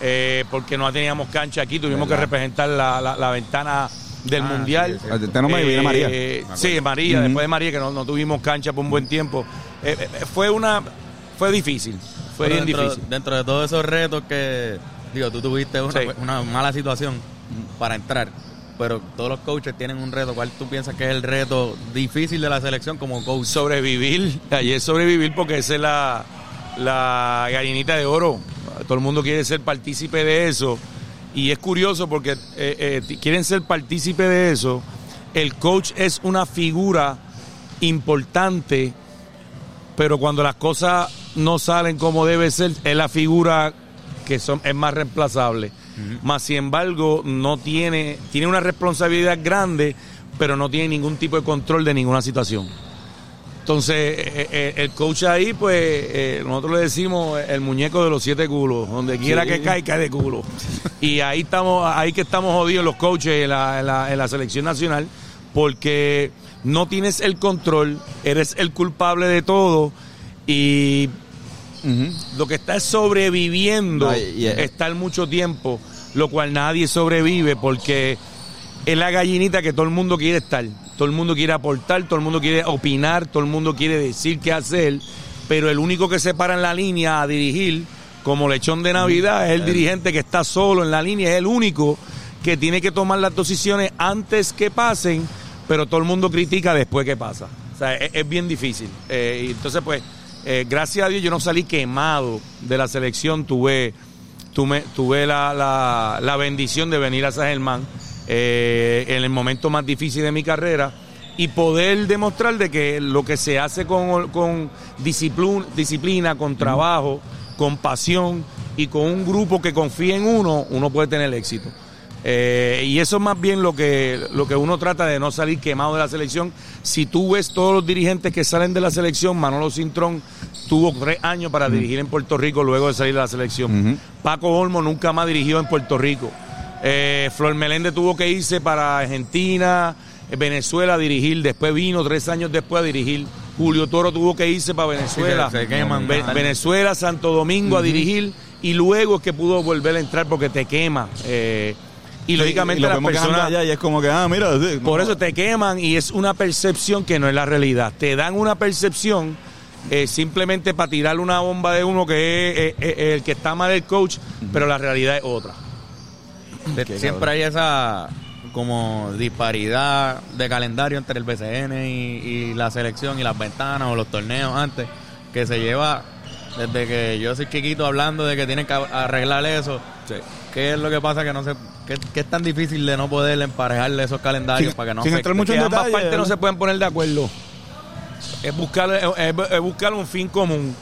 Speaker 2: eh, porque no teníamos cancha aquí, tuvimos que representar la, la- la ventana del
Speaker 3: Ah,
Speaker 2: mundial.
Speaker 3: sí, sí.
Speaker 1: Viene María.
Speaker 2: Eh, sí, María, después de María, que no, no tuvimos cancha por un buen tiempo. Eh, eh, fue una fue difícil, fue
Speaker 3: pero
Speaker 2: bien
Speaker 3: dentro,
Speaker 2: difícil.
Speaker 3: dentro de todos esos retos que, digo, tú tuviste una,
Speaker 2: Sí.
Speaker 3: una mala situación para entrar, pero todos los coaches tienen un reto. ¿Cuál tú piensas que es el reto difícil de la selección como coach?
Speaker 2: sobrevivir, ayer sobrevivir porque esa es la, la gallinita de oro. Todo el mundo quiere ser partícipe de eso. Y es curioso porque eh, eh, quieren ser partícipe de eso. El coach es una figura importante, pero cuando las cosas no salen como debe ser, es la figura que son, es más reemplazable. Más sin embargo, no tiene, tiene una responsabilidad grande, pero no tiene ningún tipo de control de ninguna situación. Entonces, eh, eh, el coach ahí, pues, eh, nosotros le decimos el muñeco de los siete culos. Donde quiera que cae, cae de culo. Y ahí estamos, ahí que estamos jodidos los coaches en la, en la- en la selección nacional, porque no tienes el control, eres el culpable de todo y Lo que está es sobreviviendo,
Speaker 1: No, y- y-
Speaker 2: estar mucho tiempo, lo cual nadie sobrevive porque es la gallinita que todo el mundo quiere estar. Todo el mundo quiere aportar, todo el mundo quiere opinar, todo el mundo quiere decir qué hacer, pero el único que se para en la línea a dirigir, como lechón de Navidad, es el dirigente que está solo en la línea, es el único que tiene que tomar las decisiones antes que pasen, pero todo el mundo critica después que pasa. O sea, es, es bien difícil. Eh, entonces, pues, eh, gracias a Dios yo no salí quemado de la selección, tuve, tuve, tuve la, la- la bendición de venir a San Germán eh, en el momento más difícil de mi carrera y poder demostrar de que lo que se hace con, con disciplina, disciplina, con trabajo, con pasión y con un grupo que confía en uno, uno puede tener éxito. Eh, y eso es más bien lo que, lo que uno trata de no salir quemado de la selección. Si tú ves todos los dirigentes que salen de la selección, Manolo Cintrón tuvo tres años para dirigir en Puerto Rico luego de salir de la selección. Paco Olmo nunca más dirigió en Puerto Rico. Eh, Flor Meléndez tuvo que irse para Argentina, eh, Venezuela a dirigir. Después vino tres años después a dirigir. Julio Toro tuvo que irse para Venezuela.
Speaker 3: Sí, se- se queman,
Speaker 2: Ve-
Speaker 3: ¿verdad?
Speaker 2: Venezuela, Santo Domingo a dirigir. Y luego es que pudo volver a entrar porque te quema. Eh, y lógicamente
Speaker 1: y lo
Speaker 2: las personas...
Speaker 1: allá y es como que, ah, mira, sí,
Speaker 2: Por
Speaker 1: no.
Speaker 2: eso te queman y es una percepción que no es la realidad. Te dan una percepción eh, simplemente para tirar una bomba de uno que es eh, eh, el que está mal el coach, pero la realidad es otra.
Speaker 3: Siempre hay esa como disparidad de calendario entre el BCN y, y la selección y las ventanas o los torneos antes que se lleva desde que yo soy chiquito hablando de que tienen que arreglar eso. ¿Qué es lo que pasa que no se que, que es tan difícil de no poder emparejarle esos calendarios
Speaker 1: Sin-
Speaker 3: para que no
Speaker 1: sin
Speaker 3: afecte?
Speaker 1: entrar mucho en
Speaker 2: ambas
Speaker 1: detalle,
Speaker 2: partes no se pueden poner de acuerdo. Es buscar, es, es- es buscar un fin común.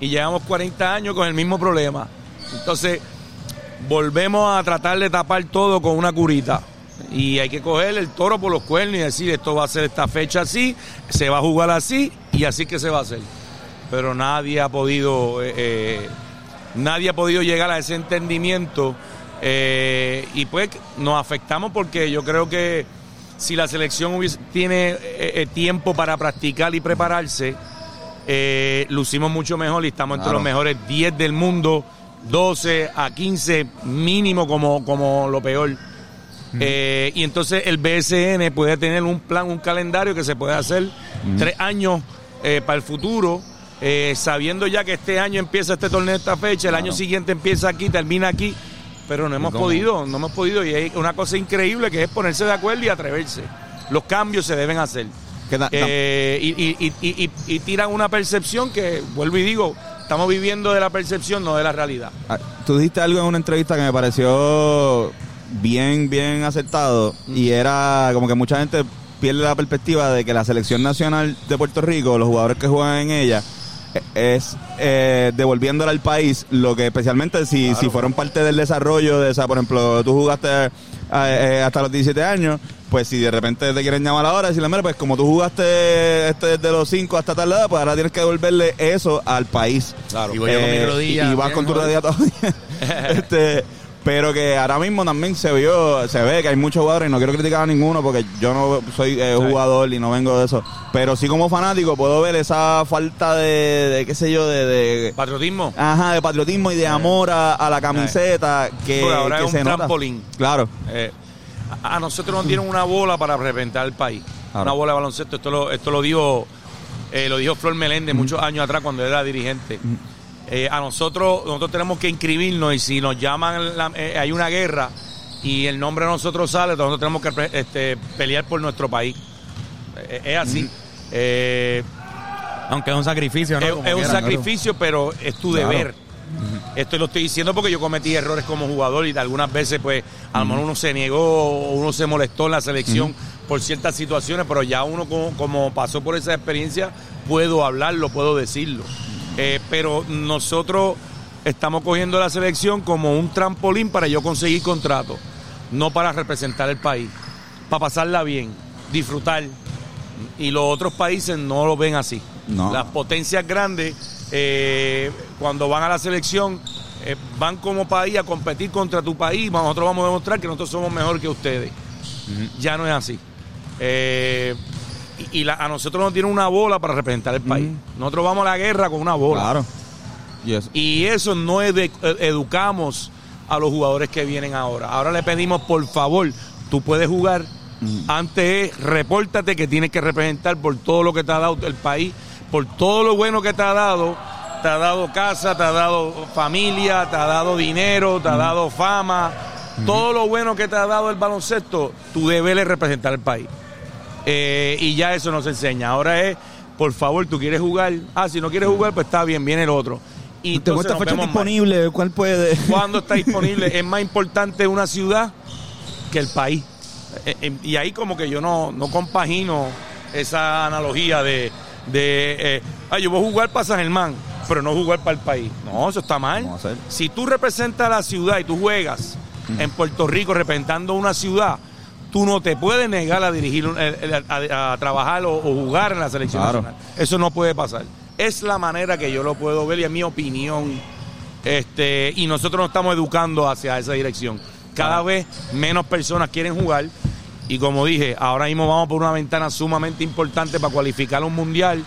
Speaker 2: Y llevamos 40 años con el mismo problema. Entonces, volvemos a tratar de tapar todo con una curita. Y hay que coger el toro por los cuernos y decir, esto va a ser esta fecha así, se va a jugar así y así que se va a hacer. Pero nadie ha podido, eh, eh, nadie ha podido llegar a ese entendimiento eh, y pues nos afectamos porque yo creo que si la selección hubiese- tiene eh, eh, tiempo para practicar y prepararse, eh, lucimos mucho mejor y estamos entre los mejores 10 del mundo, 12 a 15 mínimo como, como lo peor. Eh, y entonces el BSN puede tener un plan, un calendario que se puede hacer tres años eh, para el futuro, sabiendo ya que este año empieza este torneo esta fecha, el año siguiente empieza aquí, termina aquí, pero no hemos
Speaker 3: cómo?
Speaker 2: podido, no hemos podido y hay una cosa increíble que es ponerse de acuerdo y atreverse. Los cambios se deben hacer. Eh, y, y- y- y- y- y tiran una percepción que, vuelvo y digo, estamos viviendo de la percepción, no de la realidad.
Speaker 1: Ah, Tú dijiste algo en una entrevista que me pareció bien, bien acertado y era como que mucha gente pierde la perspectiva de que la selección nacional de Puerto Rico, los jugadores que juegan en ella, eh, es eh, devolviéndole al país lo que especialmente si, si fueron parte del desarrollo de esa, por ejemplo, tú jugaste eh, eh, hasta los 17 años, pues si de repente te quieren llamar ahora, decirle, mira, pues como tú jugaste este desde los 5 hasta tal edad, pues ahora tienes que devolverle eso al país.
Speaker 2: Claro.
Speaker 3: Y voy yo con mi rodilla
Speaker 1: Y, y vas con tu rodilla todavía. <laughs> este, pero que ahora mismo también se vio, se ve que hay muchos jugadores, y no quiero criticar a ninguno porque yo no soy eh, jugador y no vengo de eso. Pero sí como fanático puedo ver esa falta de, de qué sé yo, de, de
Speaker 2: Patriotismo.
Speaker 1: ajá, de patriotismo y de amor a, a la camiseta que,
Speaker 2: ahora
Speaker 1: que
Speaker 2: es
Speaker 1: se
Speaker 2: un
Speaker 1: nota.
Speaker 2: trampolín.
Speaker 1: Claro.
Speaker 2: Eh, a nosotros nos dieron una bola para representar el país.
Speaker 1: Claro.
Speaker 2: Una bola de baloncesto. Esto lo, esto lo dijo eh, lo dijo Flor Meléndez muchos años atrás cuando era dirigente. Eh, a nosotros nosotros tenemos que inscribirnos y si nos llaman, la- eh, hay una guerra y el nombre de nosotros sale, nosotros tenemos que este, pelear por nuestro país. Eh, es así.
Speaker 3: Aunque es un sacrificio, ¿no?
Speaker 2: es, un sacrificio, pero es tu
Speaker 1: Claro.
Speaker 2: deber. Esto lo estoy diciendo porque yo cometí errores como jugador y algunas veces, pues, a lo mejor uno se negó o uno se molestó en la selección por ciertas situaciones, pero ya uno, como, como pasó por esa experiencia, puedo hablarlo, puedo decirlo. Eh, pero nosotros estamos cogiendo la selección como un trampolín para yo conseguir contrato, no para representar el país, para pasarla bien, disfrutar. Y los otros países no lo ven así.
Speaker 1: No.
Speaker 2: Las potencias grandes, eh, cuando van a la selección, eh, van como país a competir contra tu país. Nosotros vamos a demostrar que nosotros somos mejor que ustedes. Ya no es así. Eh, y y la- a nosotros nos tienen una bola para representar el país. Nosotros vamos a la guerra con una bola.
Speaker 1: Claro. Y eso.
Speaker 2: Y eso no edu- educamos a los jugadores que vienen ahora. Ahora le pedimos, por favor, tú puedes jugar. Antes es, repórtate que tienes que representar por todo lo que te ha dado el país, por todo lo bueno que te ha dado. Te ha dado casa, te ha dado familia, te ha dado dinero, te ha dado fama. Todo lo bueno que te ha dado el baloncesto, tu deber es representar el país. Eh, y ya eso nos enseña. Ahora es, por favor, tú quieres jugar. Ah, si no quieres jugar, pues está bien, viene el otro. Y
Speaker 1: Tengo
Speaker 2: entonces
Speaker 1: esta
Speaker 2: nos
Speaker 1: fecha
Speaker 2: vemos mal.
Speaker 1: disponible, ¿cuál puede? <laughs>
Speaker 2: ¿Cuándo está disponible? es más importante una ciudad que el país. Eh, eh, y ahí como que yo no, no compagino esa analogía de, de eh, ah, yo voy a jugar para San Germán, pero no jugar para el país. No, eso está mal. Si tú representas a la ciudad y tú juegas en Puerto Rico representando una ciudad, tú no te puedes negar a dirigir, a, a trabajar o, o jugar en la selección
Speaker 1: Claro.
Speaker 2: nacional. Eso no puede pasar. Es la manera que yo lo puedo ver y es mi opinión. Este, y nosotros nos estamos educando hacia esa dirección. Cada vez menos personas quieren jugar. Y como dije, ahora mismo vamos por una ventana sumamente importante para cualificar a un mundial.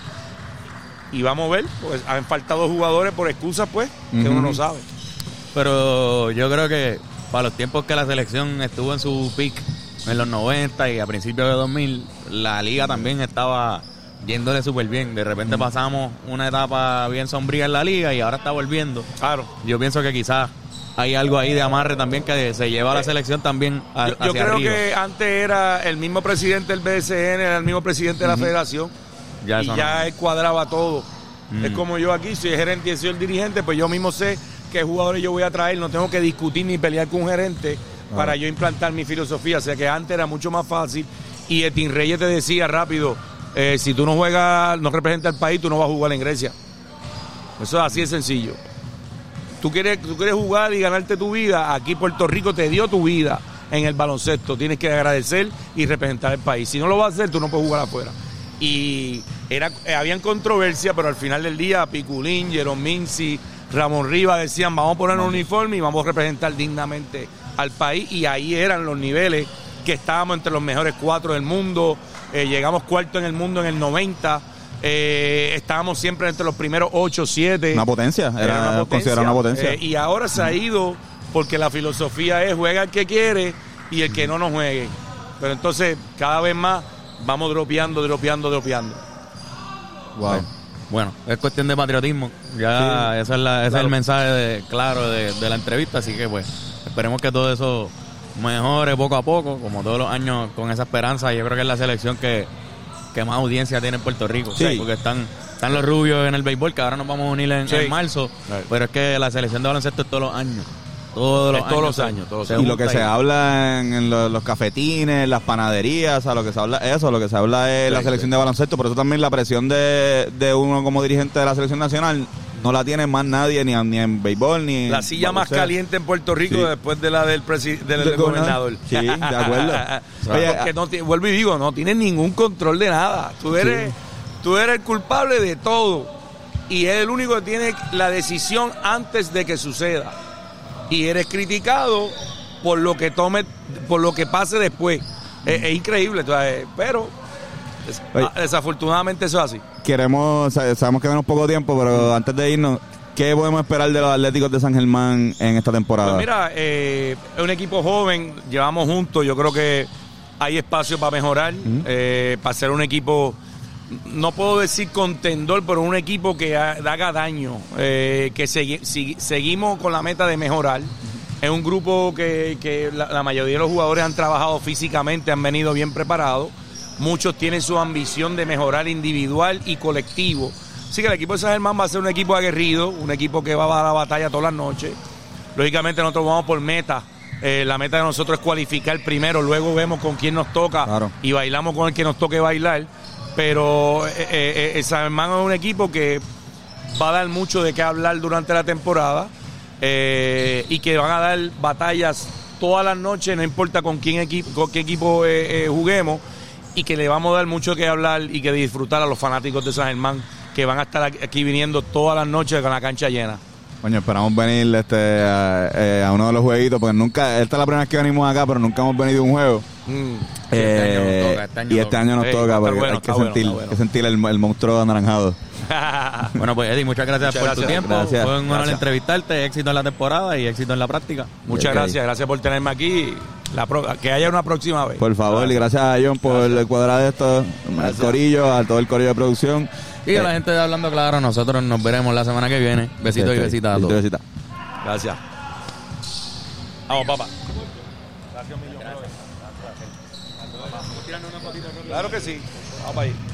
Speaker 2: Y vamos a ver, pues han faltado jugadores por excusas, pues, que uno no sabe.
Speaker 3: Pero yo creo que para los tiempos que la selección estuvo en su peak, en los 90 y a principios de 2000, la liga también estaba yéndole súper bien. De repente pasamos una etapa bien sombría en la liga y ahora está volviendo.
Speaker 2: Claro.
Speaker 3: Yo pienso que quizás hay algo ahí de amarre también que se lleva a la selección también a-
Speaker 2: Yo, yo
Speaker 3: hacia
Speaker 2: creo
Speaker 3: arriba.
Speaker 2: que antes era el mismo presidente del BSN, era el mismo presidente de la federación.
Speaker 3: Ya
Speaker 2: y ya
Speaker 3: no.
Speaker 2: él cuadraba todo. Es como yo aquí, soy el gerente y soy el dirigente, pues yo mismo sé qué jugadores yo voy a traer, no tengo que discutir ni pelear con un gerente para yo implantar mi filosofía. O sea que antes era mucho más fácil y Etin Reyes te decía rápido, eh, si tú no juegas, no representas al país, tú no vas a jugar en Grecia. Eso es así de sencillo. Tú quieres, tú quieres jugar y ganarte tu vida, aquí Puerto Rico te dio tu vida en el baloncesto. Tienes que agradecer y representar el país. Si no lo vas a hacer, tú no puedes jugar afuera. Y era, eh, habían controversia, pero al final del día, Piculín, Jerome Minci, Ramón Rivas decían, vamos a poner un uniforme y vamos a representar dignamente al país. Y ahí eran los niveles que estábamos entre los mejores cuatro del mundo. Eh, llegamos cuarto en el mundo en el 90. Eh, estábamos siempre entre los primeros 8, 7.
Speaker 1: Una potencia, era, considerada una potencia.
Speaker 2: Eh, y ahora se ha ido porque la filosofía es juega el que quiere y el que no nos juegue. Pero entonces, cada vez más, vamos dropeando, dropeando, dropeando.
Speaker 3: Wow. Bueno, es cuestión de patriotismo. Ya esa es la, ese es el mensaje de- claro de, de la entrevista, así que pues esperemos que todo eso mejore poco a poco, como todos los años con esa esperanza. Yo creo que es la selección que, que más audiencia tiene en Puerto Rico,
Speaker 1: Sí.
Speaker 3: porque están están los rubios en el béisbol, que ahora nos vamos a unir en,
Speaker 2: Sí.
Speaker 3: en marzo,
Speaker 2: Right.
Speaker 3: pero es que la selección de baloncesto es todos los años. Todos los
Speaker 2: Es todos
Speaker 3: años.
Speaker 2: los años, todos los años.
Speaker 1: y lo que se habla en, en lo- los, cafetines, las panaderías, o sea, lo que se habla, eso, lo que se habla es la selección
Speaker 3: sí.
Speaker 1: de baloncesto, por eso también la presión de, de uno como dirigente de la selección nacional no la tiene más nadie, ni, en- ni en béisbol, ni
Speaker 2: La silla más caliente en Puerto Rico
Speaker 1: Sí.
Speaker 2: después de la del, presi- del,
Speaker 1: Del
Speaker 2: gobernador.
Speaker 1: Sí, de acuerdo. <laughs> Oye,
Speaker 2: Porque no vuelvo y digo, no tienes ningún control de nada. Tú eres, tú eres el culpable de todo. Y es el único que tiene la decisión antes de que suceda. Y eres criticado por lo que tome, por lo que pase después. Es, es increíble, pero des-
Speaker 1: Oye.
Speaker 2: ah, desafortunadamente eso es así.
Speaker 1: Queremos, sa- sabemos que tenemos poco tiempo, pero antes de irnos, ¿qué podemos esperar de los Atléticos de San Germán en esta temporada?
Speaker 2: Pues mira, eh, es un equipo joven, llevamos juntos, yo creo que hay espacio para mejorar, eh, para ser un equipo, no puedo decir contendor, pero un equipo que ha- haga daño, eh, que segui- si- seguimos con la meta de mejorar. Es un grupo que, que la, la mayoría de los jugadores han trabajado físicamente, han venido bien preparados. Muchos tienen su ambición de mejorar individual y colectivo. Así que el equipo de San Germán va a ser un equipo aguerrido, un equipo que va a dar la batalla todas las noches. Lógicamente nosotros vamos por meta. Eh, la meta de nosotros es cualificar primero, luego vemos con quién nos toca
Speaker 1: Claro.
Speaker 2: y bailamos con el que nos toque bailar. Pero eh, eh, San Germán es un equipo que va a dar mucho de qué hablar durante la temporada y que van a dar batallas todas las noches, no importa con quién equipo, con qué equipo juguemos, y que le vamos a dar mucho que hablar y que disfrutar a los fanáticos de San Germán que van a estar aquí- viniendo todas las noches con la cancha llena.
Speaker 1: Coño, esperamos venir este, a, eh, a uno de los jueguitos, porque nunca, esta es la primera vez que venimos acá, pero nunca hemos venido a un juego.
Speaker 2: Mm.
Speaker 3: este año nos
Speaker 1: Eh,
Speaker 3: toca, este año
Speaker 1: y este
Speaker 3: toca.
Speaker 1: año nos toca, porque
Speaker 2: bueno,
Speaker 1: hay que sentir,
Speaker 2: bueno.
Speaker 1: que sentir el, el monstruo anaranjado. <laughs>
Speaker 3: Bueno, pues Eddie, muchas gracias
Speaker 2: Muchas
Speaker 3: por
Speaker 2: gracias.
Speaker 3: tu tiempo.
Speaker 1: Gracias.
Speaker 3: Fue un honor entrevistarte, éxito en la temporada y éxito en la práctica.
Speaker 2: Muchas gracias, gracias por tenerme aquí. La pro- que haya una próxima vez.
Speaker 1: Por favor, y gracias a John por el cuadrar esto, al
Speaker 2: Gracias.
Speaker 1: corillo, a todo el corillo de producción.
Speaker 3: Y a
Speaker 1: Eh,
Speaker 3: la gente de Hablando Claro, nosotros nos veremos la semana que viene. Besitos y besitas a
Speaker 1: besito
Speaker 3: todos.
Speaker 1: besita.
Speaker 2: Gracias. Vamos, papá. Claro que sí. Vamos para ahí.